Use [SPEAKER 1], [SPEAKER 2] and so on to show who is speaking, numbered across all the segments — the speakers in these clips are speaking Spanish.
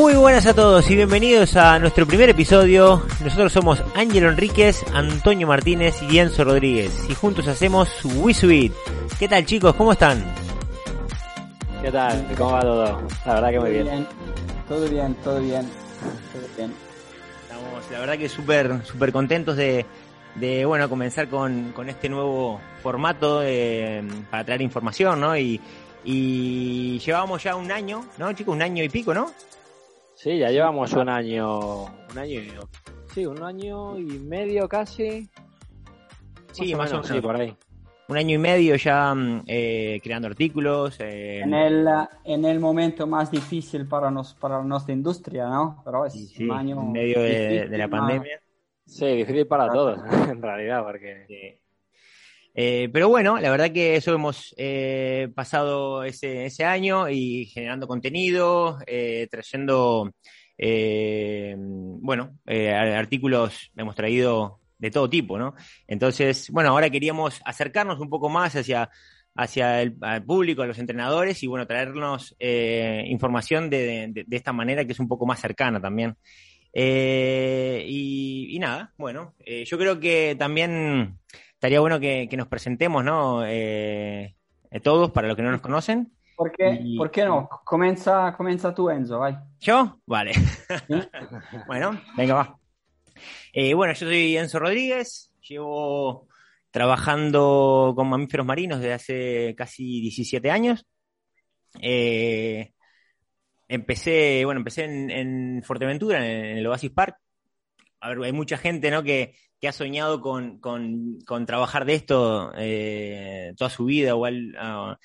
[SPEAKER 1] Muy buenas a todos y bienvenidos a nuestro primer episodio. Nosotros somos Ángelo Enríquez, Antonio Martínez y Enzo Rodríguez y juntos hacemos WeSuite. ¿Qué tal chicos? ¿Cómo están?
[SPEAKER 2] ¿Qué tal? ¿Cómo va todo? La verdad que muy
[SPEAKER 3] Todo
[SPEAKER 2] bien.
[SPEAKER 3] Todo bien, todo bien. Todo bien.
[SPEAKER 1] Estamos, la verdad que súper súper contentos de, de, bueno, comenzar con, con este nuevo formato eh, para traer información, ¿no? Y, y llevamos ya un año, ¿no chicos? Un año y pico, ¿no?
[SPEAKER 2] Sí, ya llevamos un año, un año y sí, un año y medio casi.
[SPEAKER 1] Sí, más o menos.
[SPEAKER 2] sí, por ahí.
[SPEAKER 1] Un año y medio ya mm, eh, creando artículos. eh,
[SPEAKER 3] En el, en el momento más difícil para, nos, para nuestra industria, ¿no? Pero es
[SPEAKER 1] sí,
[SPEAKER 3] un año
[SPEAKER 1] en medio de,
[SPEAKER 3] difícil,
[SPEAKER 1] de la
[SPEAKER 3] ¿no?
[SPEAKER 1] pandemia.
[SPEAKER 2] Sí, difícil para todos, en realidad, porque
[SPEAKER 1] Sí. Eh, pero bueno, la verdad que eso hemos eh, pasado ese, ese año y generando contenido, eh, trayendo, bueno, artículos hemos traído de todo tipo, ¿no? Entonces, bueno, ahora queríamos acercarnos un poco más hacia, hacia el al público, a los entrenadores y, bueno, traernos información de, de- esta manera que es un poco más cercana también. Y, nada, bueno, yo creo que también estaría bueno que, que nos presentemos, ¿no? Eh, eh, todos, para los que no nos conocen.
[SPEAKER 3] ¿Por qué,
[SPEAKER 1] Y-
[SPEAKER 3] por qué no? Comienza, comienza tú, Enzo, vai.
[SPEAKER 1] ¿Yo? Vale.
[SPEAKER 3] ¿Sí?
[SPEAKER 1] bueno, venga, va. Eh, bueno, yo soy Enzo Rodríguez, llevo trabajando con mamíferos marinos desde hace casi 17 años. Eh, empecé, bueno, empecé en, en Fuerteventura, en, el Oasis Park. A ver, hay mucha gente, ¿no? Que, que ha soñado con, con, trabajar de esto eh, toda su vida, o, ah,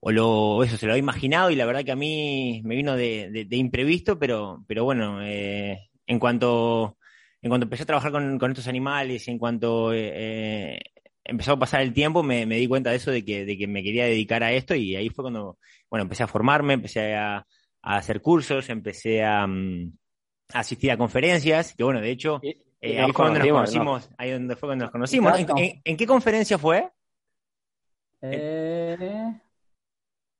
[SPEAKER 1] o lo, eso se lo ha imaginado, y la verdad que a mí me vino de, de- imprevisto, pero, pero bueno, eh, en cuanto, en cuanto empecé a trabajar con, con estos animales, en cuanto eh, eh, empezó a pasar el tiempo, me, di cuenta de eso, de que, de que me quería dedicar a esto, y ahí fue cuando, bueno, empecé a formarme, empecé a, a hacer cursos, empecé a, mm, a conferencias, que bueno, de hecho, eh, ahí fue donde nos
[SPEAKER 2] conocimos, ¿no?
[SPEAKER 1] ahí donde fue cuando nos conocimos. ¿En,
[SPEAKER 3] Exacto.
[SPEAKER 1] en- en qué conferencia fue?
[SPEAKER 3] Eh,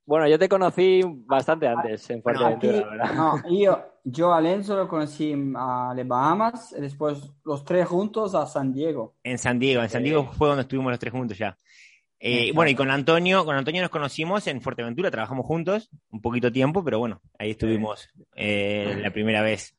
[SPEAKER 2] Bueno, yo te conocí bastante antes en Fuerteventura, la verdad.
[SPEAKER 3] no, yo, yo a Enzo lo conocí a las Bahamas y después los tres juntos a San Diego.
[SPEAKER 1] En San Diego, en San Diego fue donde estuvimos los tres juntos ya. Eh, bueno, y con Antonio, con Antonio nos conocimos en Fuerteventura, trabajamos juntos un poquito tiempo, pero bueno, ahí estuvimos eh, la primera vez.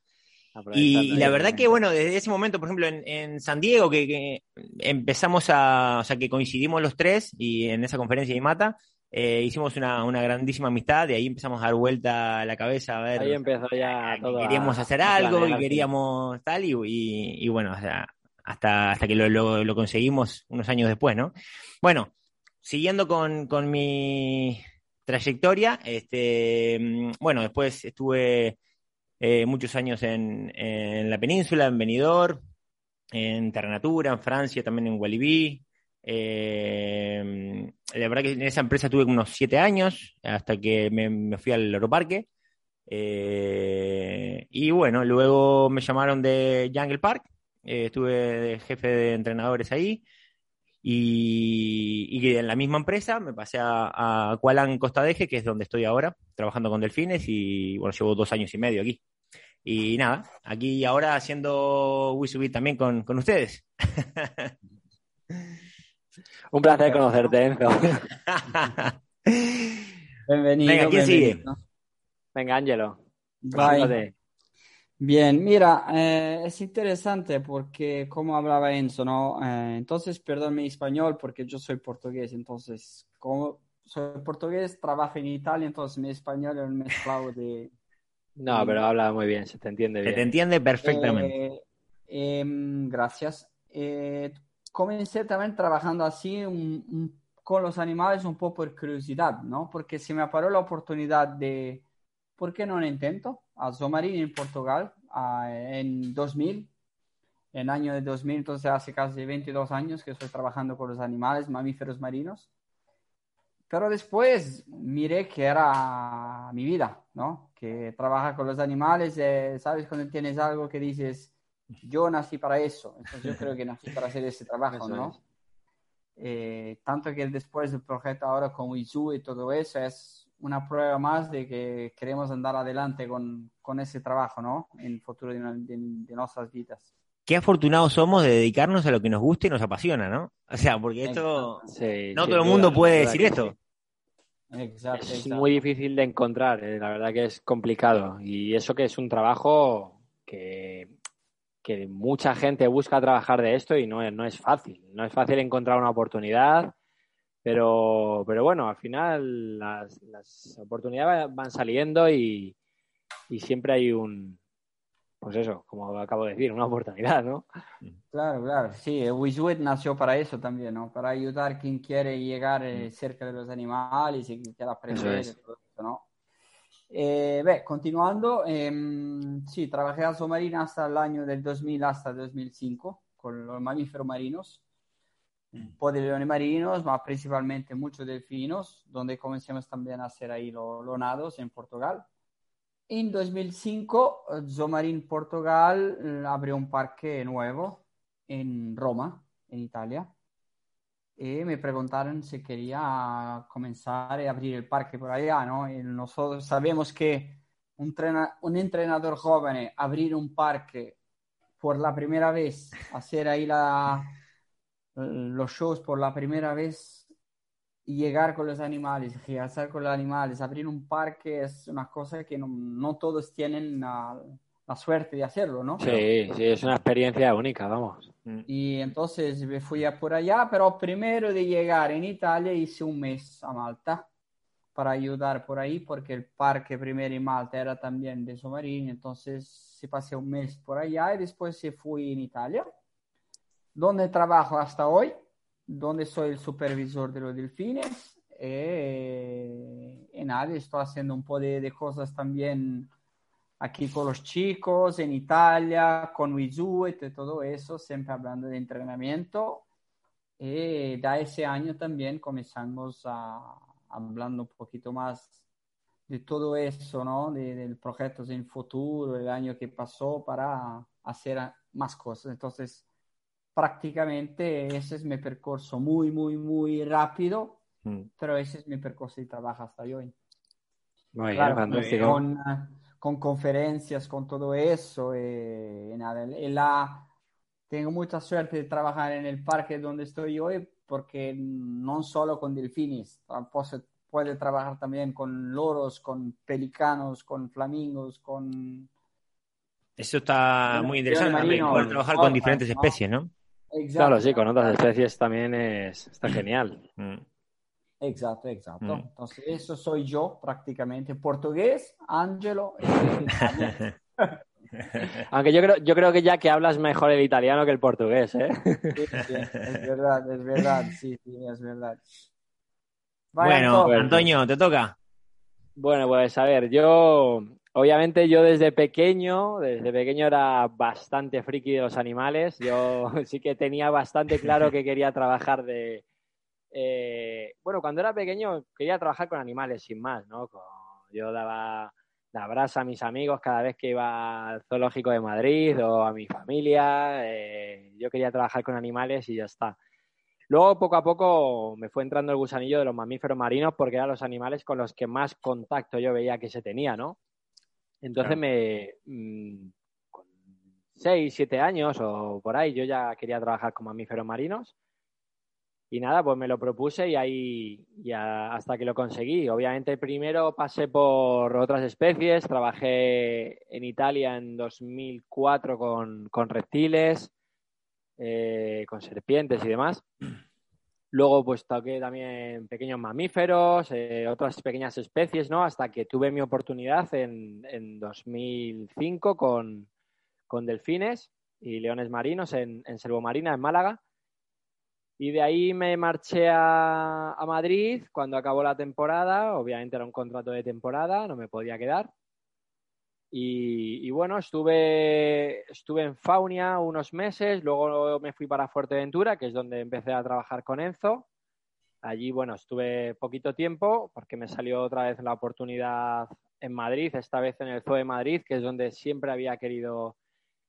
[SPEAKER 1] Y, y la verdad que, bueno, desde ese momento, por ejemplo, en, en San Diego, que, que empezamos a, o sea, que coincidimos los tres y en esa conferencia de Mata, eh, hicimos una, una grandísima amistad, de ahí empezamos a dar vuelta la cabeza a ver
[SPEAKER 2] Ahí empezó ya
[SPEAKER 1] que
[SPEAKER 2] todo a-
[SPEAKER 1] queríamos hacer algo y queríamos tal, y, y- y bueno, o sea, hasta, hasta que lo, lo- lo conseguimos unos años después, ¿no? Bueno, siguiendo con, con mi trayectoria, este, mm, bueno, después estuve eh, muchos años en, la península, en Benidorm, en Ternatura, en Francia, también en Walibi. Eh, la verdad que en esa empresa tuve unos siete años, hasta que me, fui al aeroparque. Eh, y bueno, luego me llamaron de Jungle Park, eh, estuve de jefe de entrenadores ahí. Y, en la misma empresa me pasé a, a Costa Deje, que es donde estoy ahora, trabajando con delfines, y bueno, llevo dos años y medio aquí. Y nada, aquí ahora haciendo Wisubit también con, con ustedes.
[SPEAKER 2] Un placer conocerte, Enzo.
[SPEAKER 3] Bienvenido.
[SPEAKER 1] Venga, ¿quién
[SPEAKER 3] bienvenido.
[SPEAKER 2] Venga, Ángelo. Preséntate.
[SPEAKER 3] Bien, mira, eh, es interesante porque como hablaba Enzo, ¿no? Eh, entonces, perdón mi español porque yo soy portugués, entonces, como soy portugués, trabajo en Italia, entonces mi español es un mezclado de...
[SPEAKER 2] No, pero habla muy bien, se te entiende
[SPEAKER 1] Se
[SPEAKER 2] bien.
[SPEAKER 1] te entiende perfectamente.
[SPEAKER 3] Eh, em, gracias. Eh, comencé también trabajando así un- un- con los animales un poco por curiosidad, ¿no? Porque se me apareció la oportunidad de, ¿por qué no lo intento? A Zomarin en Portugal ah, en 2000, en año de 2000, entonces hace casi 22 años que estoy trabajando con los animales, mamíferos marinos. Pero después miré que era mi vida, ¿no? Que trabaja con los animales, eh, ¿sabes? Cuando tienes algo que dices, yo nací para eso, entonces yo creo que nací para hacer ese trabajo,
[SPEAKER 2] Eso
[SPEAKER 3] ¿no?
[SPEAKER 2] es.
[SPEAKER 3] Eh, tanto que después del proyecto ahora con Izu y todo eso es una prueba más de que queremos andar adelante con, con ese trabajo, ¿no? En el futuro de, de, de, nuestras vidas.
[SPEAKER 1] Qué afortunados somos de dedicarnos a lo que nos gusta y nos apasiona, ¿no? O sea, porque esto, sí, no todo el mundo puede decir esto.
[SPEAKER 2] Exacto, es muy difícil de encontrar, eh, la verdad que es complicado. Y eso que es un trabajo que, que mucha gente busca trabajar de esto y no, no es fácil. No es fácil encontrar una oportunidad pero, pero bueno, al final las, las oportunidades van saliendo y, y siempre hay un, pues eso, como acabo de decir, una oportunidad, ¿no?
[SPEAKER 3] Claro, claro, sí, Wizwit nació para eso también, ¿no? Para ayudar a quien quiere llegar eh, cerca de los animales y quien quiere aprender eso todo eso, ¿no? Eh, beh, continuando, eh, sí, trabajé a Somarina hasta el año del 2000 hasta el 2005 con los mamíferos marinos un po' de leones marinos, ma principalmente muchos delfinos, donde comenzamos también a hacer ahí los lo nados en Portugal. En 2005, Zomarin Portugal eh, abrió un parque nuevo en Roma, en Italia, y me preguntaron si quería comenzar a abrir el parque por allá, ¿no? Y nosotros sabemos que un, un entrenador joven abrir un parque por la primera vez, hacer ahí la los shows por la primera vez y llegar con los animales, realizar con los animales, abrir un parque es una cosa que no, no todos tienen la, la, suerte de hacerlo, ¿no?
[SPEAKER 2] Sí, sí, es una experiencia única, vamos.
[SPEAKER 3] Mm. Y entonces me fui a por allá, pero primero de llegar en Italia hice un mes a Malta para ayudar por ahí, porque el parque primero en Malta era también de Somarini, entonces se pasé un mes por allá y después se fui en Italia donde trabajo hasta hoy, donde soy el supervisor de los delfines. Eh, y nada, estoy haciendo un poco de, cosas también aquí con los chicos, en Italia, con Wizuet y todo eso, siempre hablando de entrenamiento. Y de ese año también comenzamos a hablando un poquito más de todo eso, ¿no? De, del proyecto en futuro, el año que pasó para hacer más cosas. Entonces, prácticamente ese es mi percorso muy, muy, muy rápido, mm. pero ese es mi percorso de trabajo hasta hoy.
[SPEAKER 2] Muy bien,
[SPEAKER 3] con, con, conferencias, con todo eso, eh, nada, la, tengo mucha suerte de trabajar en el parque donde estoy hoy, porque no solo con delfines, puede trabajar también con loros, con pelicanos, con flamingos, con...
[SPEAKER 1] Eso está muy interesante también, poder trabajar con diferentes especies, ¿no?
[SPEAKER 2] Claro, sí, con otras especies también es, está genial.
[SPEAKER 3] Mm. Exacto, exacto. Mm. Entonces, eso soy yo prácticamente. Portugués, Angelo.
[SPEAKER 2] Aunque yo creo, yo creo que ya que hablas mejor el italiano que el portugués, ¿eh?
[SPEAKER 3] Sí, sí, es verdad, es verdad, sí, sí, es verdad.
[SPEAKER 1] bueno, Antonio, te toca.
[SPEAKER 2] Bueno, pues a ver, yo Obviamente yo desde pequeño, desde pequeño era bastante friki de los animales. Yo sí que tenía bastante claro que quería trabajar de... Eh, bueno, cuando era pequeño quería trabajar con animales, sin más, ¿no? yo daba la brasa a mis amigos cada vez que iba al zoológico de Madrid o a mi familia. Eh, yo quería trabajar con animales y ya está. Luego, poco a poco, me fue entrando el gusanillo de los mamíferos marinos porque eran los animales con los que más contacto yo veía que se tenía, ¿no? Entonces me... Mm, con 6, 7 años o por ahí, yo ya quería trabajar con mamíferos marinos. Y nada, pues me lo propuse y ahí ya hasta que lo conseguí. Obviamente primero pasé por otras especies, trabajé en Italia en 2004 con, con reptiles, eh, con serpientes y demás. Luego, pues toqué también pequeños mamíferos, eh, otras pequeñas especies, ¿no? Hasta que tuve mi oportunidad en, en 2005 con, con, delfines y leones marinos en, en Marina, en Málaga. Y de ahí me marché a, a, Madrid cuando acabó la temporada. Obviamente era un contrato de temporada, no me podía quedar. Y, bueno, estuve, estuve en Faunia unos meses, luego me fui para Fuerteventura, que es donde empecé a trabajar con Enzo. Allí, bueno, estuve poquito tiempo porque me salió otra vez la oportunidad en Madrid, esta vez en el Zoo de Madrid, que es donde siempre había querido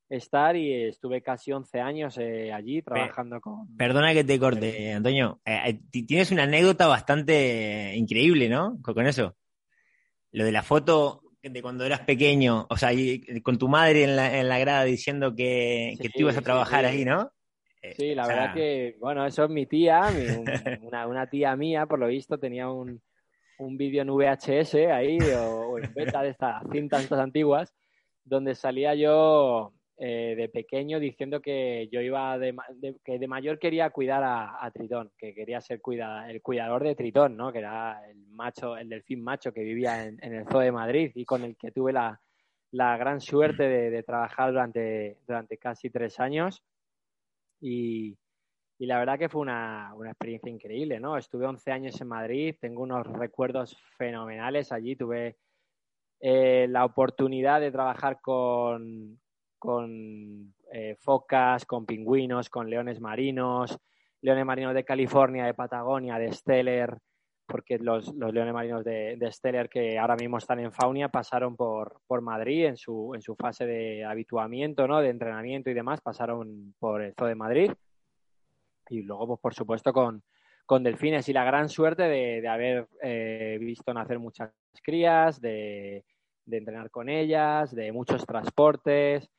[SPEAKER 2] estar y estuve casi 11 años eh, allí trabajando con...
[SPEAKER 1] Perdona que te corte, Antonio. Eh, eh, tienes una anécdota bastante increíble, ¿no? Con eso. lo de la foto de cuando eras pequeño, o sea, con tu madre en la, en la grada diciendo que, que tú ibas a trabajar ahí, ¿no?
[SPEAKER 2] Sí, la verdad que, bueno, eso es mi tía, una, una, tía mía, por lo visto, tenía un, un vídeo en VHS ahí, o, en beta de estas cintas antiguas, donde salía yo eh, de pequeño diciendo que yo iba de, que de mayor quería cuidar a, Tritón, que quería ser el cuidador de Tritón, ¿no? Que era el macho, el delfín macho que vivía en, el Zoo de Madrid y con el que tuve la, la gran suerte de, trabajar durante, durante casi tres años y, la verdad que fue una, experiencia increíble, ¿no? Estuve 11 años en Madrid, tengo unos recuerdos fenomenales allí, tuve eh, la oportunidad de trabajar con, con eh, focas, con pingüinos, con leones marinos, leones marinos de California, de Patagonia, de Steller, porque los, leones marinos de, de, Steller que ahora mismo están en Faunia pasaron por, por Madrid en su, en su fase de habituamiento, ¿no? de entrenamiento y demás, pasaron por el Zoo de Madrid. Y luego, pues por supuesto, con, con delfines y la gran suerte de, haber eh, visto nacer muchas crías, de, de, entrenar con ellas, de muchos transportes,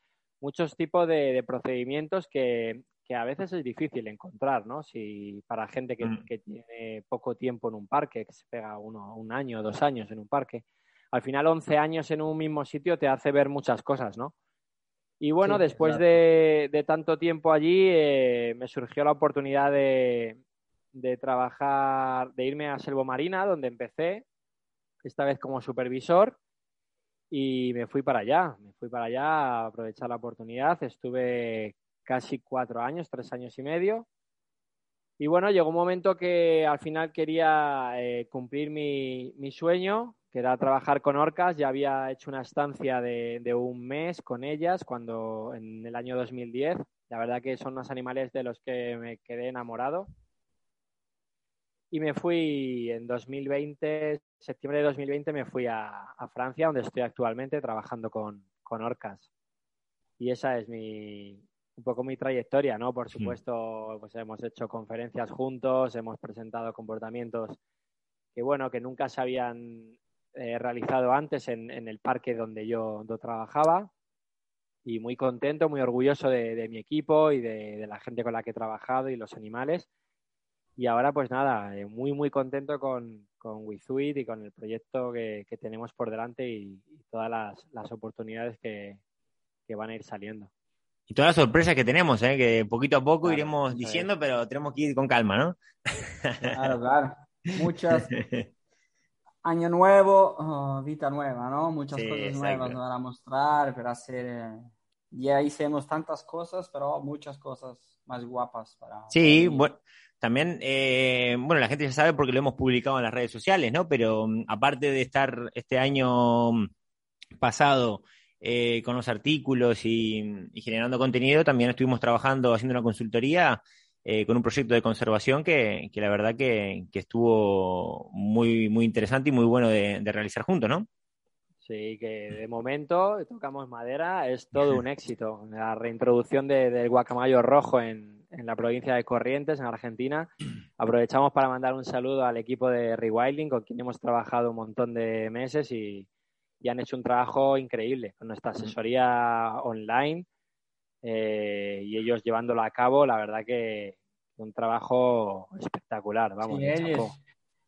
[SPEAKER 2] muchos tipos de procedimientos que, que a veces es difícil encontrar, ¿no? Si para gente mm. que, tiene poco tiempo en un parque, que se pega uno, un año, dos años en un parque, al final 11 años en un mismo sitio te hace ver muchas cosas, ¿no? Y bueno, después de, tanto tiempo allí, eh, me surgió la oportunidad de, de trabajar, de irme a Selvo Marina, donde empecé, esta vez como supervisor, y me fui para allá, me fui para allá a aprovechar la oportunidad. Estuve casi cuatro años, tres años y medio. Y bueno, llegó un momento que al final quería eh, cumplir mi, mi, sueño, que era trabajar con orcas. Ya había hecho una estancia de, de, un mes con ellas cuando en el año 2010. La verdad que son unos animales de los que me quedé enamorado. Y me fui en 2020, septiembre de 2020, me fui a, a Francia, donde estoy actualmente trabajando con, con orcas. Y esa es mi, un poco mi trayectoria, ¿no? Por hmm. supuesto, pues hemos hecho conferencias juntos, hemos presentado comportamientos que, bueno, que nunca se habían eh, realizado antes en, el parque donde yo, trabajaba y muy contento, muy orgulloso de, mi equipo y de, la gente con la que he trabajado y los animales. Y ahora, pues nada, eh, muy, muy contento con, con WeSuite y con el proyecto que, tenemos por delante y, todas las, oportunidades que van a ir saliendo
[SPEAKER 1] y todas las sorpresas que tenemos, ¿eh? que poquito a poco iremos diciendo, pero tenemos que ir con calma, ¿no?
[SPEAKER 3] Claro, claro. Muchas. Año nuevo, oh, vida nueva, ¿no? Muchas cosas nuevas para mostrar, para hacer. Ya hicimos tantas cosas, pero muchas cosas más guapas para.
[SPEAKER 1] Sí, bueno. También, eh, bueno, la gente ya sabe porque lo hemos publicado en las redes sociales, ¿no? Pero mm, aparte de estar este año pasado eh, con los artículos y, generando contenido, también estuvimos trabajando, haciendo una consultoría eh, con un proyecto de conservación que, la verdad que, estuvo muy, muy interesante y muy bueno de, realizar juntos, ¿no?
[SPEAKER 2] Sí, que de momento tocamos madera, es todo un éxito. La reintroducción del guacamayo rojo en, en, la provincia de Corrientes, en Argentina. Aprovechamos para mandar un saludo al equipo de Rewilding, con quien hemos trabajado un montón de meses y, y han hecho un trabajo increíble con nuestra asesoría online eh, y ellos llevándolo a cabo, la verdad que un trabajo espectacular, vamos.
[SPEAKER 3] Sí,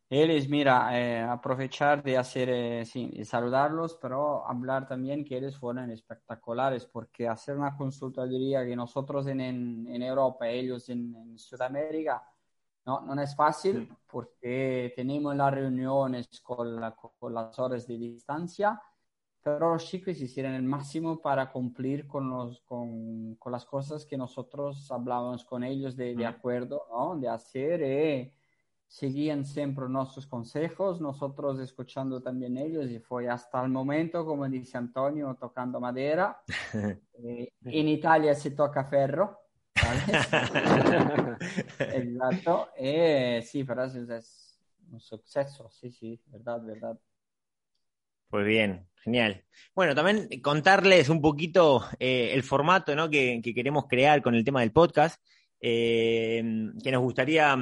[SPEAKER 3] mira, eh, aprovechar de hacer, eh, sí, saludarlos, pero hablar también que ellos fueron espectaculares, porque hacer una consultoría que nosotros en, en, Europa, ellos en, en Sudamérica, no, no es fácil porque tenemos las reuniones con, con, las horas de distancia, pero los chicos hicieron el máximo para cumplir con, los, con, con las cosas que nosotros hablábamos con ellos de, de acuerdo, ¿no? de hacer. Eh, seguían siempre nuestros consejos, nosotros escuchando también ellos y fue hasta el momento, como dice Antonio, tocando madera. Eh, en Italia se toca ferro. Exacto. Eh, sí, pero eso es un suceso, sí, sí, verdad, verdad.
[SPEAKER 1] Pues bien, genial. Bueno, también contarles un poquito eh, el formato ¿no? que, queremos crear con el tema del podcast, eh, que nos gustaría,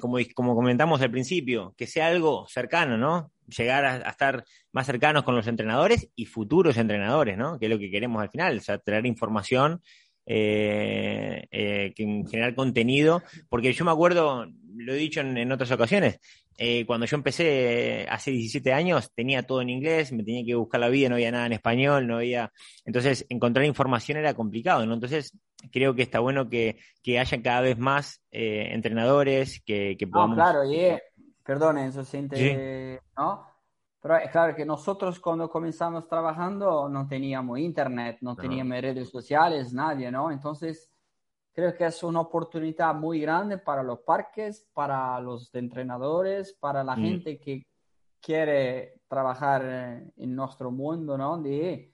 [SPEAKER 1] como, como comentamos al principio, que sea algo cercano, ¿no? llegar a, estar más cercanos con los entrenadores y futuros entrenadores, ¿no? Que es lo que queremos al final, o sea, traer información, eh, eh, generar contenido, porque yo me acuerdo, lo he dicho en, otras ocasiones, eh, cuando yo empecé hace 17 años tenía todo en inglés, me tenía que buscar la vida, no había nada en español, no había... Entonces, encontrar información era complicado, ¿no? Entonces, creo que está bueno que, que haya cada vez más entrenadores que, que podamos...
[SPEAKER 3] No, claro, y perdón, eso siente, ¿no? Pero es claro que nosotros cuando comenzamos trabajando no teníamos internet, no, teníamos redes sociales, nadie, ¿no? Entonces, creo que es una oportunidad muy grande para los parques, para los entrenadores, para la mm. gente que quiere trabajar en nuestro mundo, ¿no? De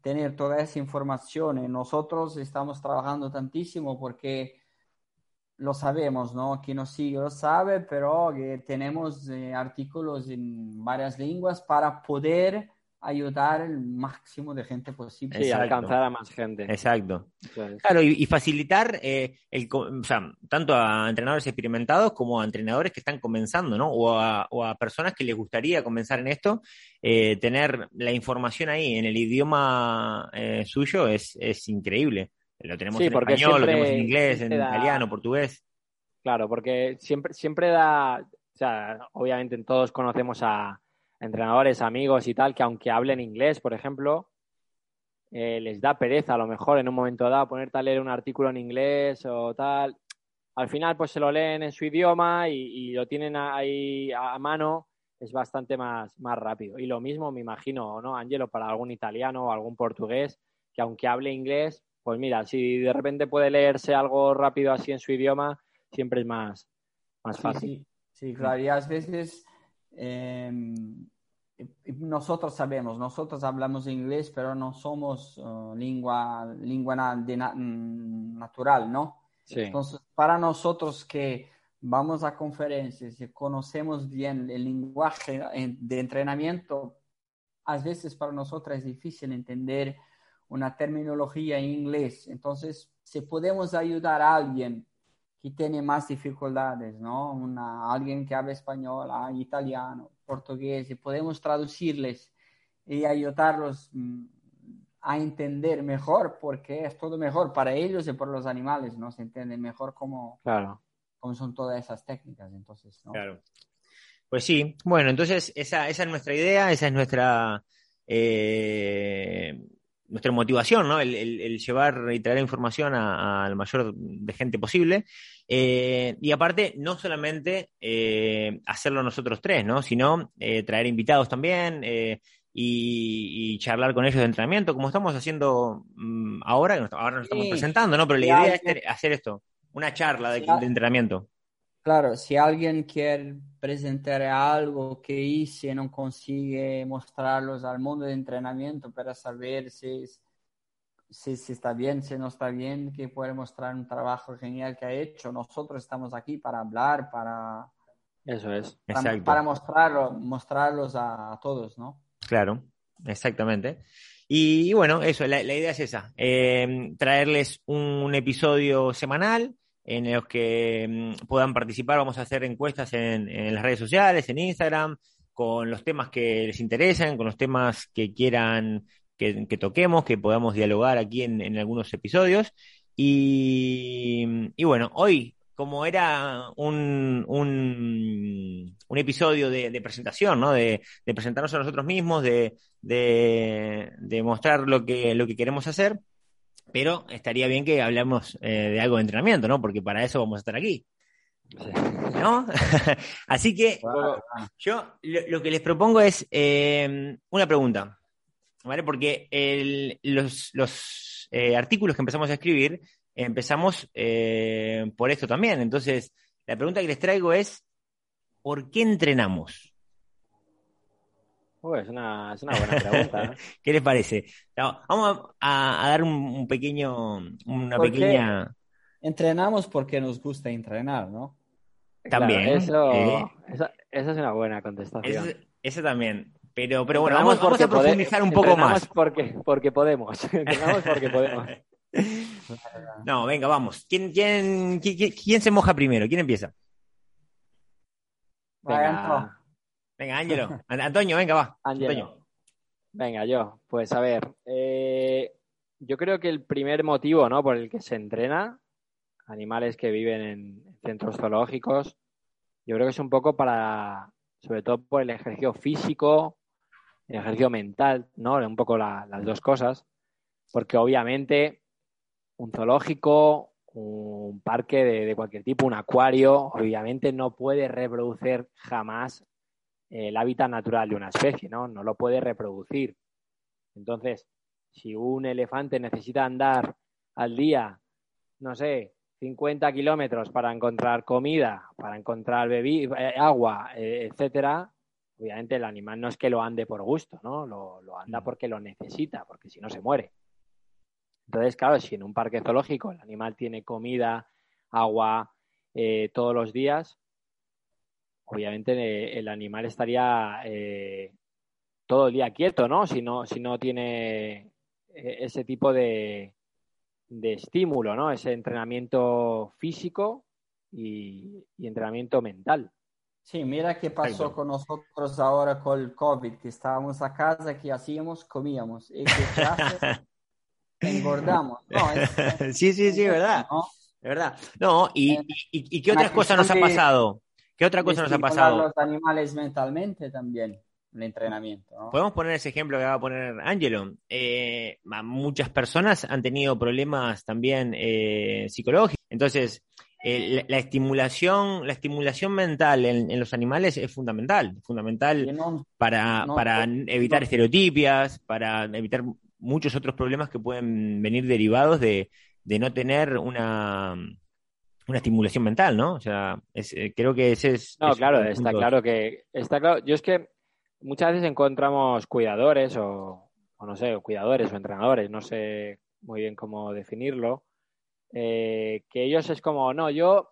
[SPEAKER 3] tener toda esa información. Nosotros estamos trabajando tantísimo porque lo sabemos, ¿no? Quien nos sigue lo sabe, pero tenemos eh, artículos en varias lenguas para poder ayudar el máximo de gente posible.
[SPEAKER 2] Sí, alcanzar a más gente.
[SPEAKER 1] Exacto. Claro, y, facilitar eh, el, o sea, tanto a entrenadores experimentados como a entrenadores que están comenzando, ¿no? O a, o a personas que les gustaría comenzar en esto, eh, tener la información ahí en el idioma suyo es, es increíble. Lo tenemos en español, lo tenemos en inglés, en italiano, portugués.
[SPEAKER 2] Claro, porque siempre, siempre da, o sea, obviamente todos conocemos a entrenadores, amigos y tal, que aunque hablen inglés, por ejemplo, eh, les da pereza a lo mejor en un momento dado ponerte a leer un artículo en inglés o tal. Al final, pues se lo leen en su idioma y, lo tienen ahí a mano, es bastante más, más rápido. Y lo mismo me imagino, ¿no, Angelo, para algún italiano o algún portugués, que aunque hable inglés, pues mira, si de repente puede leerse algo rápido así en su idioma, siempre es más, más fácil.
[SPEAKER 3] Sí, claro, y a veces em, nosotros sabemos, nosotros hablamos inglés, pero no somos uh, lengua, lengua mm, natural, ¿no? Sí. Entonces, para nosotros que vamos a conferencias y conocemos bien el lenguaje de entrenamiento, a veces para nosotros es difícil entender una terminología en inglés. Entonces, si podemos ayudar a alguien que tiene más dificultades, ¿no? Una, alguien que habla español, ah, italiano, portugués, y podemos traducirles y ayudarlos mm, a entender mejor, porque es todo mejor para ellos y para los animales, ¿no? Se entiende mejor cómo, claro. cómo son todas esas técnicas, entonces, ¿no?
[SPEAKER 1] Claro. Pues sí, bueno, entonces esa, esa es nuestra idea, esa es nuestra eh, nuestra motivación, ¿no? El, llevar y traer información al mayor de gente posible. Eh, y aparte, no solamente eh, hacerlo nosotros tres, ¿no? Sino eh, traer invitados también y, charlar con ellos de entrenamiento, como estamos haciendo mm, ahora, ahora nos estamos presentando, ¿no? Pero la idea es hacer esto, una charla de entrenamiento.
[SPEAKER 3] Claro, si alguien quiere presentar algo que hice y no consigue mostrarlos al mundo de entrenamiento para saber si, si, está bien, si no está bien, que puede mostrar un trabajo genial que ha hecho. Nosotros estamos aquí para hablar, para...
[SPEAKER 2] Eso es.
[SPEAKER 3] Para, para mostrarlo, mostrarlos a, todos, ¿no?
[SPEAKER 1] Claro, exactamente. Y, bueno, eso, la, idea es esa, eh, traerles un episodio semanal en los que mm, puedan participar. Vamos a hacer encuestas en, las redes sociales, en Instagram, con los temas que les interesan, con los temas que quieran que, toquemos, que podamos dialogar aquí en, algunos episodios. Y, bueno, hoy, como era un, un, episodio de, presentación, ¿no? De, presentarnos a nosotros mismos, de, de, mostrar lo que, lo que queremos hacer, pero estaría bien que hablemos eh, de algo de entrenamiento, ¿no? Porque para eso vamos a estar aquí. ¿No? Así que yo lo, que les propongo es eh, una pregunta, ¿vale? Porque los, eh, artículos que empezamos a escribir empezamos por esto también. Entonces, la pregunta que les traigo es, ¿por qué entrenamos?
[SPEAKER 2] Es, una, buena pregunta.
[SPEAKER 1] ¿Qué les parece? vamos a, dar un, pequeño, una pequeña...
[SPEAKER 3] Entrenamos porque nos gusta entrenar, ¿no?
[SPEAKER 1] También.
[SPEAKER 2] eso, esa, es una buena contestación.
[SPEAKER 1] Eso, también. Pero, pero bueno, vamos, a profundizar un poco más.
[SPEAKER 2] Porque, porque podemos. Entrenamos porque podemos.
[SPEAKER 1] No, venga, vamos. ¿Quién, quién, se moja primero? ¿Quién empieza?
[SPEAKER 3] Venga.
[SPEAKER 1] Venga, Ángelo. Antonio, venga, va.
[SPEAKER 2] Antonio. Venga, yo. Pues a ver, eh, yo creo que el primer motivo ¿no? por el que se entrena animales que viven en centros zoológicos, yo creo que es un poco para, sobre todo por el ejercicio físico, el ejercicio mental, ¿no? Un poco las dos cosas, porque obviamente un zoológico, un parque de, cualquier tipo, un acuario, obviamente no puede reproducir jamás el hábitat natural de una especie, ¿no? No lo puede reproducir. Entonces, si un elefante necesita andar al día, no sé, 50 kilómetros para encontrar comida, para encontrar bebida, eh, agua, eh, etcétera, obviamente el animal no es que lo ande por gusto, ¿no? Lo, lo anda mm. porque lo necesita, porque si no se muere. Entonces, claro, si en un parque zoológico el animal tiene comida, agua eh, todos los días, obviamente el animal estaría todo el día quieto, ¿no? Si no, si no tiene ese tipo de, de estímulo, ¿no? Ese entrenamiento físico y, entrenamiento mental.
[SPEAKER 3] Sí, mira qué pasó con nosotros ahora con el COVID, que estábamos a casa, ¿qué hacíamos? Comíamos. ¿Y hace? Engordamos.
[SPEAKER 1] sí, sí, sí, verdad. ¿no? verdad. No, y, y, qué otras cosas nos ha pasado? ¿Qué otra cosa nos ha pasado?
[SPEAKER 3] Los animales mentalmente también el entrenamiento.
[SPEAKER 1] Podemos poner ese ejemplo que va a poner Angelo. Eh, muchas personas han tenido problemas también eh, psicológicos. Entonces, eh, la, estimulación, la estimulación mental en, los animales es fundamental, fundamental para, para evitar estereotipias, para evitar muchos otros problemas que pueden venir derivados de, no tener una, una estimulación mental, ¿no? O sea, creo que ese es.
[SPEAKER 2] No, claro, está claro que. Está claro. Yo es que muchas veces encontramos cuidadores o, no sé, cuidadores o entrenadores, no sé muy bien cómo definirlo, eh, que ellos es como, no, yo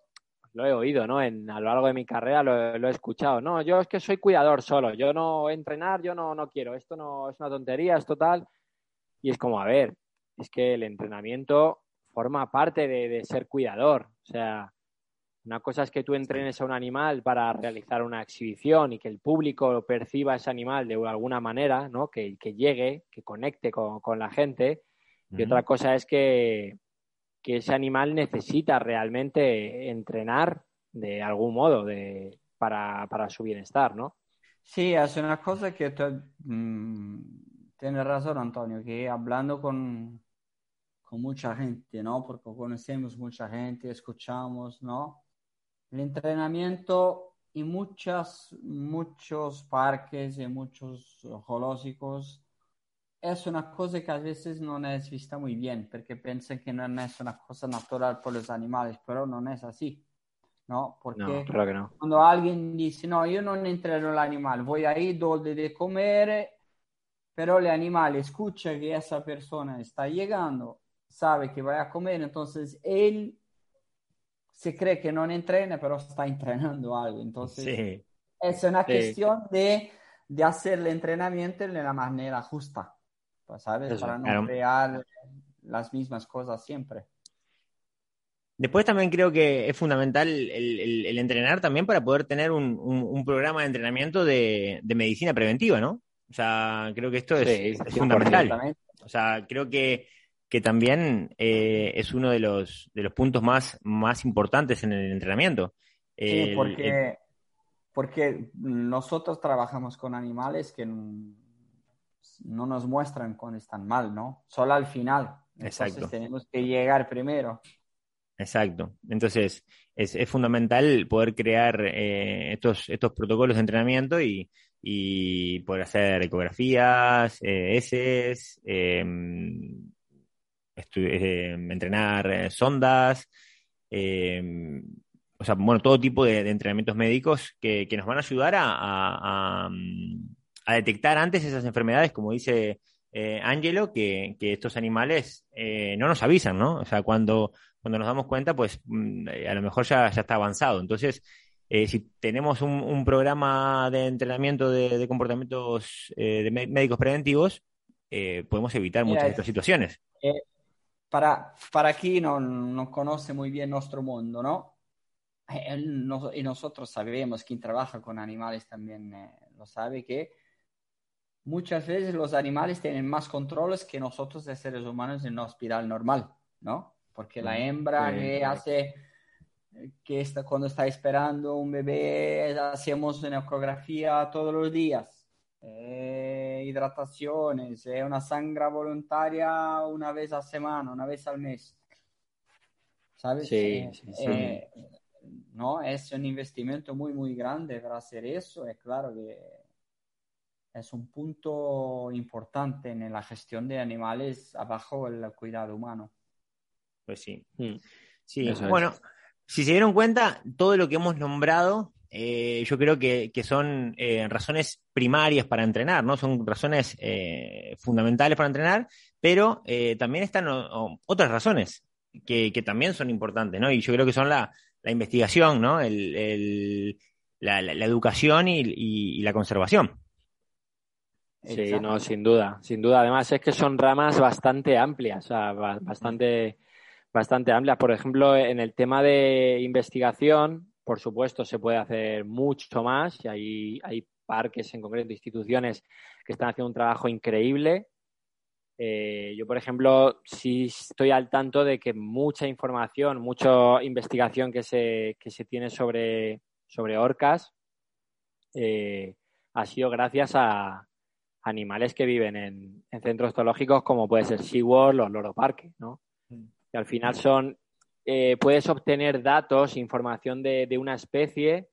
[SPEAKER 2] lo he oído, ¿no? En, a lo largo de mi carrera lo, he escuchado, no, yo es que soy cuidador solo, yo no entrenar, yo no, no quiero, esto no es una tontería, es total. Y es como, a ver, es que el entrenamiento forma parte de, de ser cuidador, o sea, una cosa es que tú entrenes a un animal para realizar una exhibición y que el público perciba ese animal de alguna manera, ¿no? que, llegue, que conecte con, la gente. Y otra cosa es que, ese animal necesita realmente entrenar de algún modo de, para, su bienestar, ¿no?
[SPEAKER 3] Sí, es una cosa que tú mm, tienes razón, Antonio, que hablando con, con mucha gente, ¿no? Porque conocemos mucha gente, escuchamos, ¿no? El entrenamiento en muchas, muchos parques y muchos zoológicos es una cosa que a veces no es vista muy bien, porque piensan que no es una cosa natural por los animales, pero no es así. ¿no? Porque cuando alguien dice, no, yo no entreno el animal, voy ahí donde de comer, pero el animal escucha que esa persona está llegando, sabe que va a comer, entonces él se cree que no entrena, pero está entrenando algo. Entonces, es una cuestión de, de, hacer el entrenamiento de la manera justa, pues, ¿sabes? Para no crear las mismas cosas siempre.
[SPEAKER 1] Después también creo que es fundamental el, entrenar también para poder tener un, programa de entrenamiento de, medicina preventiva, ¿no? O sea, creo que esto es, es fundamental. O sea, creo que que también eh, es uno de los, de los puntos más, más importantes en el entrenamiento.
[SPEAKER 3] Sí, porque, porque nosotros trabajamos con animales que no nos muestran cuando están mal, ¿no? Solo al final. Exacto. tenemos que llegar primero.
[SPEAKER 1] Exacto. Entonces, es, es fundamental poder crear eh, estos, estos protocolos de entrenamiento y, y poder hacer ecografías, eh, S, eh, eh, entrenar eh, sondas, eh, o sea, bueno, todo tipo de, entrenamientos médicos que, nos van a ayudar a, detectar antes esas enfermedades, como dice Angelo, que, estos animales no nos avisan, ¿no? O sea, cuando, cuando nos damos cuenta, pues mm, a lo mejor ya, está avanzado. Entonces, si tenemos un, programa de entrenamiento de, comportamientos de médicos preventivos, podemos evitar muchas de estas situaciones
[SPEAKER 3] para, para quien no, no conoce muy bien nuestro mundo, ¿no? Eh, y nosotros sabemos, quien trabaja con animales también eh, lo sabe que muchas veces los animales tienen más controles que nosotros de seres humanos en una hospital normal, ¿no? Porque la hembra que hace, que está, cuando está esperando un bebé, hacemos una ecografía todos los días, eh, hidrataciones, eh, una sangre voluntaria una vez a semana, una vez al mes. ¿Sabes?
[SPEAKER 2] Sí,
[SPEAKER 3] Eh,
[SPEAKER 2] sí, sí.
[SPEAKER 3] eh, no, es un investimento muy, muy grande para hacer eso. Es claro que es un punto importante en la gestión de animales abajo el cuidado humano.
[SPEAKER 1] Pues sí.
[SPEAKER 2] Mm.
[SPEAKER 1] Sí,
[SPEAKER 2] Eso es.
[SPEAKER 1] bueno, si se dieron cuenta, todo lo que hemos nombrado, eh, yo creo que, que son eh, razones primarias para entrenar, ¿no? Son razones eh, fundamentales para entrenar, pero eh, también están o- o otras razones que, que también son importantes, ¿no? Y yo creo que son la, la investigación, ¿no? El, el- la, la- la educación y, y- y la conservación.
[SPEAKER 2] Sí,
[SPEAKER 3] Exacto.
[SPEAKER 2] no, sin duda, sin duda. Además es que son ramas bastante amplias, o sea, ba- bastante, bastante amplias. Por ejemplo, en el tema de investigación, por supuesto, se puede hacer mucho más y hay, hay parques, en concreto, instituciones que están haciendo un trabajo increíble. Eh, yo, por ejemplo, sí estoy al tanto de que mucha información, mucha investigación que se, que se tiene sobre, sobre orcas eh, ha sido gracias a animales que viven en, en centros zoológicos como puede ser SeaWorld o Loro Parque, ¿no? Que al final son, eh, puedes obtener datos, información de, de una especie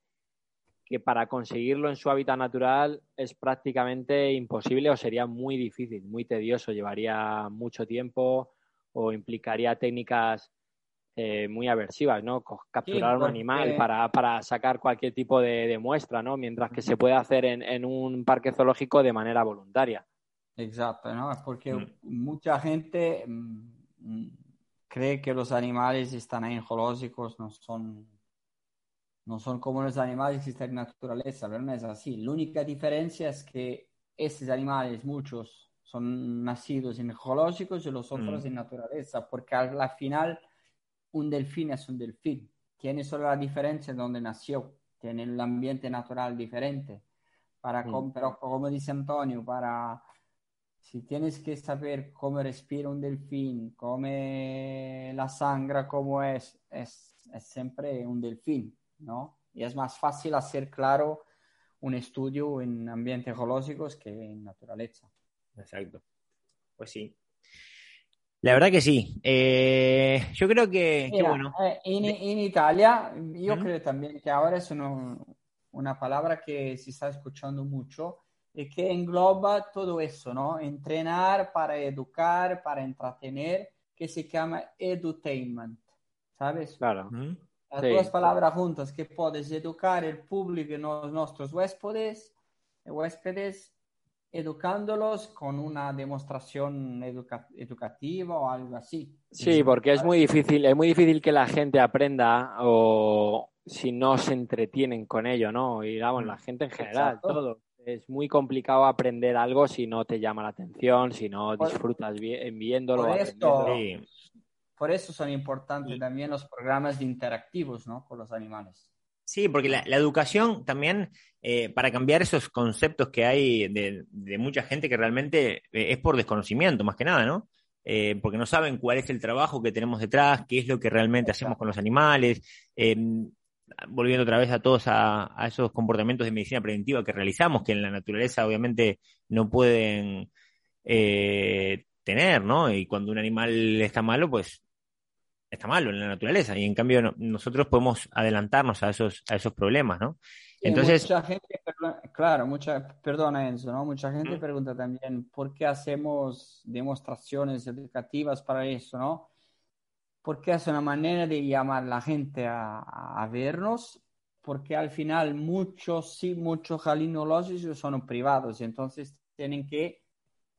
[SPEAKER 2] que para conseguirlo en su hábitat natural es prácticamente imposible o sería muy difícil, muy tedioso, llevaría mucho tiempo o implicaría técnicas eh, muy aversivas, ¿no? Capturar un
[SPEAKER 3] porque-
[SPEAKER 2] animal para, para sacar cualquier tipo de, de muestra, ¿no? Mientras que se puede hacer en, en un parque zoológico de manera voluntaria.
[SPEAKER 3] Exacto, ¿no? Es porque
[SPEAKER 1] Mm.
[SPEAKER 3] mucha gente mm, cree que los animales están ahí en zoológicos, no son, no son como los animales que existen en naturaleza, pero no es así. La única diferencia es que estos animales, muchos, son nacidos en zoológicos y los otros
[SPEAKER 1] Mm.
[SPEAKER 3] en naturaleza, porque al final un delfín es un delfín. Tiene solo la diferencia de donde nació, tiene el ambiente natural diferente. Para,
[SPEAKER 2] Mm.
[SPEAKER 3] pero como dice Antonio, para si tienes que saber cómo respira un delfín, cómo la sangre, cómo es, es, es siempre un delfín, ¿no? Y es más fácil hacer claro un estudio en ambientes geológicos que en naturaleza.
[SPEAKER 1] Exacto. Pues sí. La verdad que sí. Eh, yo creo que, que
[SPEAKER 3] Mira,
[SPEAKER 1] bueno.
[SPEAKER 3] eh, en, en Italia, yo
[SPEAKER 1] Ujú.
[SPEAKER 3] creo también que ahora es una, una palabra que se está escuchando mucho y que engloba todo eso, ¿no? Entrenar para educar, para entretener, que se llama edutainment, ¿sabes?
[SPEAKER 2] Claro.
[SPEAKER 1] ¿Mm?
[SPEAKER 3] Las
[SPEAKER 2] Sí.
[SPEAKER 3] dos palabras juntas, que puedes educar el público y los, nuestros huéspedes, huéspedes, educándolos con una demostración educa- educativa o algo así.
[SPEAKER 2] Sí, porque es muy difícil, es muy difícil que la gente aprenda o si no se entretienen con ello, ¿no? Y vamos, la gente en general,
[SPEAKER 3] Exacto.
[SPEAKER 2] todo. Es muy complicado aprender algo si no te llama la atención, si no disfrutas vi- viéndolo.
[SPEAKER 3] por esto-.
[SPEAKER 1] Sí.
[SPEAKER 3] Por eso son importantes también los programas interactivos, ¿no? Con los animales.
[SPEAKER 1] Sí, porque la, la educación también, eh, para cambiar esos conceptos que hay de, de mucha gente que realmente eh, es por desconocimiento, más que nada, ¿no? Eh, porque no saben cuál es el trabajo que tenemos detrás, qué es lo que realmente hacemos con los animales, eh, volviendo otra vez a todos a, a esos comportamientos de medicina preventiva que realizamos, que en la naturaleza obviamente no pueden eh, tener, ¿no? Y cuando un animal está malo, pues está malo en la naturaleza y en cambio no- nosotros podemos adelantarnos a esos, a esos problemas, ¿no? Entonces,
[SPEAKER 3] mucha gente, claro, mucha, perdona Enzo, ¿no? Mucha gente pregunta también por qué hacemos demostraciones educativas para eso, ¿no? Porque es una manera de llamar a la gente a, a vernos, porque al final muchos, sí, muchos jalinológicos son privados, entonces tienen que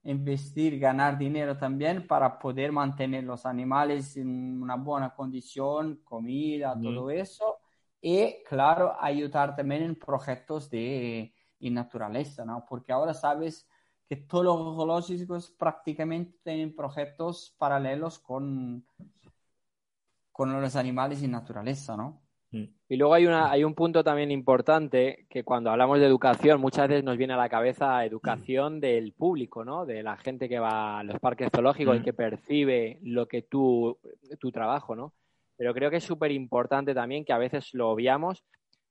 [SPEAKER 3] investir, ganar dinero también para poder mantener los animales en una buena condición, comida, todo eso. Y claro, ayudar también en proyectos de en naturaleza, ¿no? Porque ahora sabes que todos los zoológicos prácticamente tienen proyectos paralelos con, con los animales en naturaleza, ¿no?
[SPEAKER 2] Mm. Y luego hay, una, hay un punto también importante que cuando hablamos de educación muchas veces nos viene a la cabeza educación del público, ¿no? De la gente que va a los parques zoológicos y mm. que percibe lo que tú, tu trabajo, ¿no? Pero creo que es súper importante también que a veces lo obviamos,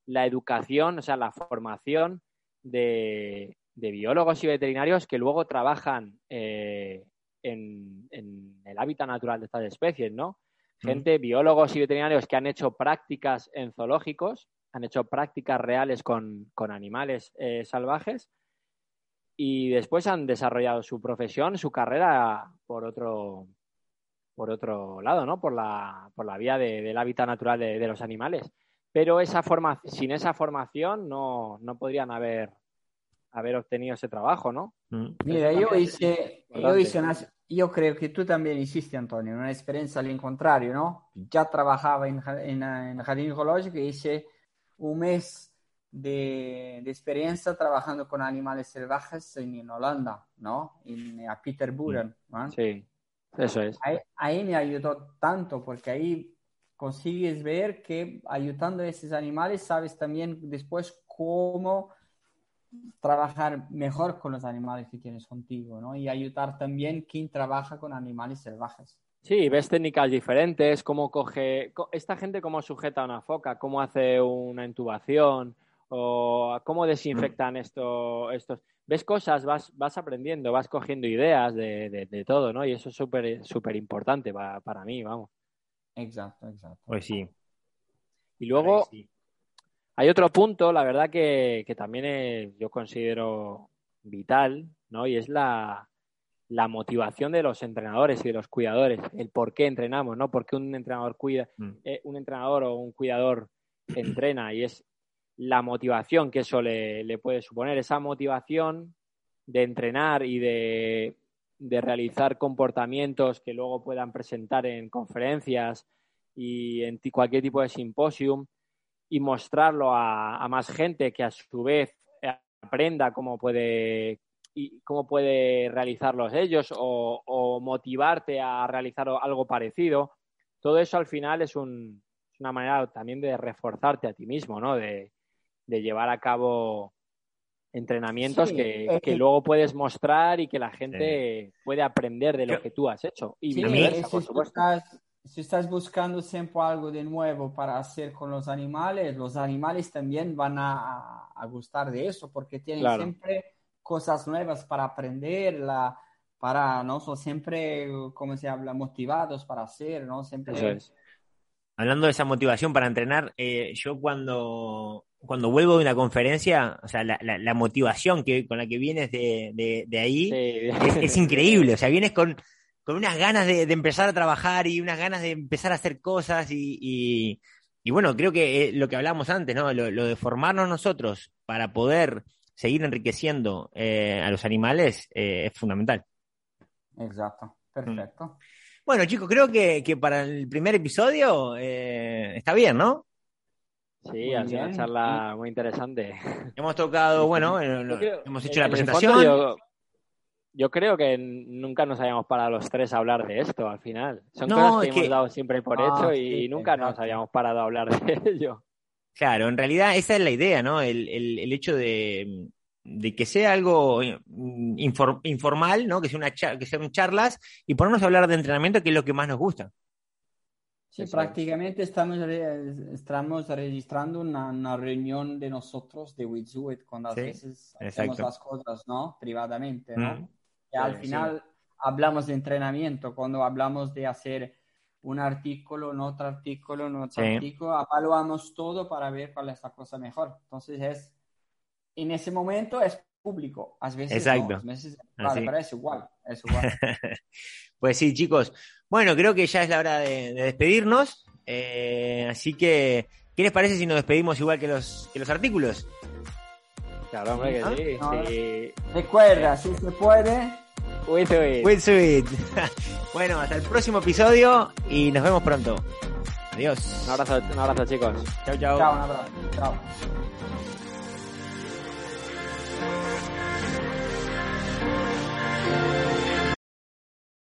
[SPEAKER 2] la educación, o sea, la formación de, biólogos y veterinarios que luego trabajan eh, en, en el hábitat natural de estas especies, ¿no? Gente, biólogos y veterinarios que han hecho prácticas en zoológicos, han hecho prácticas reales con, animales eh, salvajes y después han desarrollado su profesión, su carrera por otro, por otro lado, ¿no? Por la, por la vía del hábitat natural de, los animales. Pero esa forma, sin esa formación no, no podrían haber, haber obtenido ese trabajo, ¿no?
[SPEAKER 3] Mm. Mira, yo hice, yo hice unas, yo creo que tú también hiciste, Antonio, una experiencia al contrario, ¿no? Ya trabajaba en, en, en Jardín Zoológico y hice un mes de, de, experiencia trabajando con animales salvajes en, Holanda, ¿no? En, a Peterburen, ¿no?
[SPEAKER 2] Sí, eso es.
[SPEAKER 3] Ahí, ahí, me ayudó tanto porque ahí consigues ver que ayudando a esos animales sabes también después cómo trabajar mejor con los animales que tienes contigo, ¿no? Y ayudar también quien trabaja con animales salvajes.
[SPEAKER 2] Sí, ves técnicas diferentes, cómo coge, esta gente cómo sujeta una foca, cómo hace una intubación o cómo desinfectan esto, estos. Ves cosas, vas, vas aprendiendo, vas cogiendo ideas de, de, todo, ¿no? Y eso es súper súper importante para, para, mí, vamos.
[SPEAKER 3] Exacto, exacto.
[SPEAKER 1] Pues sí.
[SPEAKER 2] Y luego, hay otro punto, la verdad, que, también yo considero vital, ¿no? Y es la, motivación de los entrenadores y de los cuidadores, el por qué entrenamos, ¿no? Por qué un entrenador cuida, mm. eh, un entrenador o un cuidador entrena y es la motivación que eso le, puede suponer, esa motivación de entrenar y de, de, realizar comportamientos que luego puedan presentar en conferencias y en cualquier tipo de simposium y mostrarlo a, más gente que a su vez aprenda cómo puede y cómo puede realizarlos ellos o, motivarte a realizar algo parecido. Todo eso al final es, una manera también de reforzarte a ti mismo, ¿no? De, llevar a cabo entrenamientos que, luego puedes mostrar y que la gente puede aprender de lo que tú has hecho. Y
[SPEAKER 3] sí, por supuesto si estás buscando siempre algo de nuevo para hacer con los animales, los animales también van a, gustar de eso porque tienen siempre cosas nuevas para aprender, la, para, ¿no? Son siempre, como se habla, motivados para hacer, ¿no? Siempre.
[SPEAKER 1] Hablando de esa motivación para entrenar, eh, yo cuando, cuando vuelvo de una conferencia, o sea, la, la, motivación que, con la que vienes de, de, ahí es increíble, o sea, vienes con con unas ganas de, empezar a trabajar y unas ganas de empezar a hacer cosas y, bueno, creo que eh, lo que hablábamos antes, ¿no? Lo, de formarnos nosotros para poder seguir enriqueciendo eh, a los animales eh, es fundamental.
[SPEAKER 3] Exacto, perfecto. Mm.
[SPEAKER 1] Bueno, chicos, creo que, para el primer episodio está bien, ¿no?
[SPEAKER 2] Sí, ha sido una charla muy interesante.
[SPEAKER 1] Hemos tocado, bueno, hemos hecho la presentación
[SPEAKER 2] yo creo que nunca nos habíamos parado los tres a hablar de esto al final. Son cosas que, hemos dado siempre por ah, hecho y nunca nos habíamos parado a hablar de ello.
[SPEAKER 1] Claro, en realidad esa es la idea, ¿no? El, el, hecho de, que sea algo mm, informal, ¿no? Que, sea una que sean charlas y ponernos a hablar de entrenamiento, que es lo que más nos gusta.
[SPEAKER 3] Sí, prácticamente estamos, estamos registrando una, reunión de nosotros de Witsuit cuando a veces hacemos las cosas, ¿no? Privadamente, ¿no? Mm al final hablamos de entrenamiento, cuando hablamos de hacer un artículo, un otro artículo, un otro artículo, evaluamos todo para ver cuál es la cosa mejor. Entonces es, en ese momento es público, a veces
[SPEAKER 1] Exacto.
[SPEAKER 3] a veces, pero es igual, es igual.
[SPEAKER 1] pues sí, chicos. Bueno, creo que ya es la hora de, despedirnos, eh, así que, ¿qué les parece si nos despedimos igual que los, que los artículos?
[SPEAKER 2] Claro, hombre, que ¿Ah? sí,
[SPEAKER 3] Recuerda, si se puede.
[SPEAKER 2] Will Sweet. Sweet.
[SPEAKER 1] bueno, hasta el próximo episodio y nos vemos pronto. Adiós.
[SPEAKER 2] Un abrazo, un abrazo chicos.
[SPEAKER 1] Chao, chao.
[SPEAKER 3] Chao, un abrazo. Chao.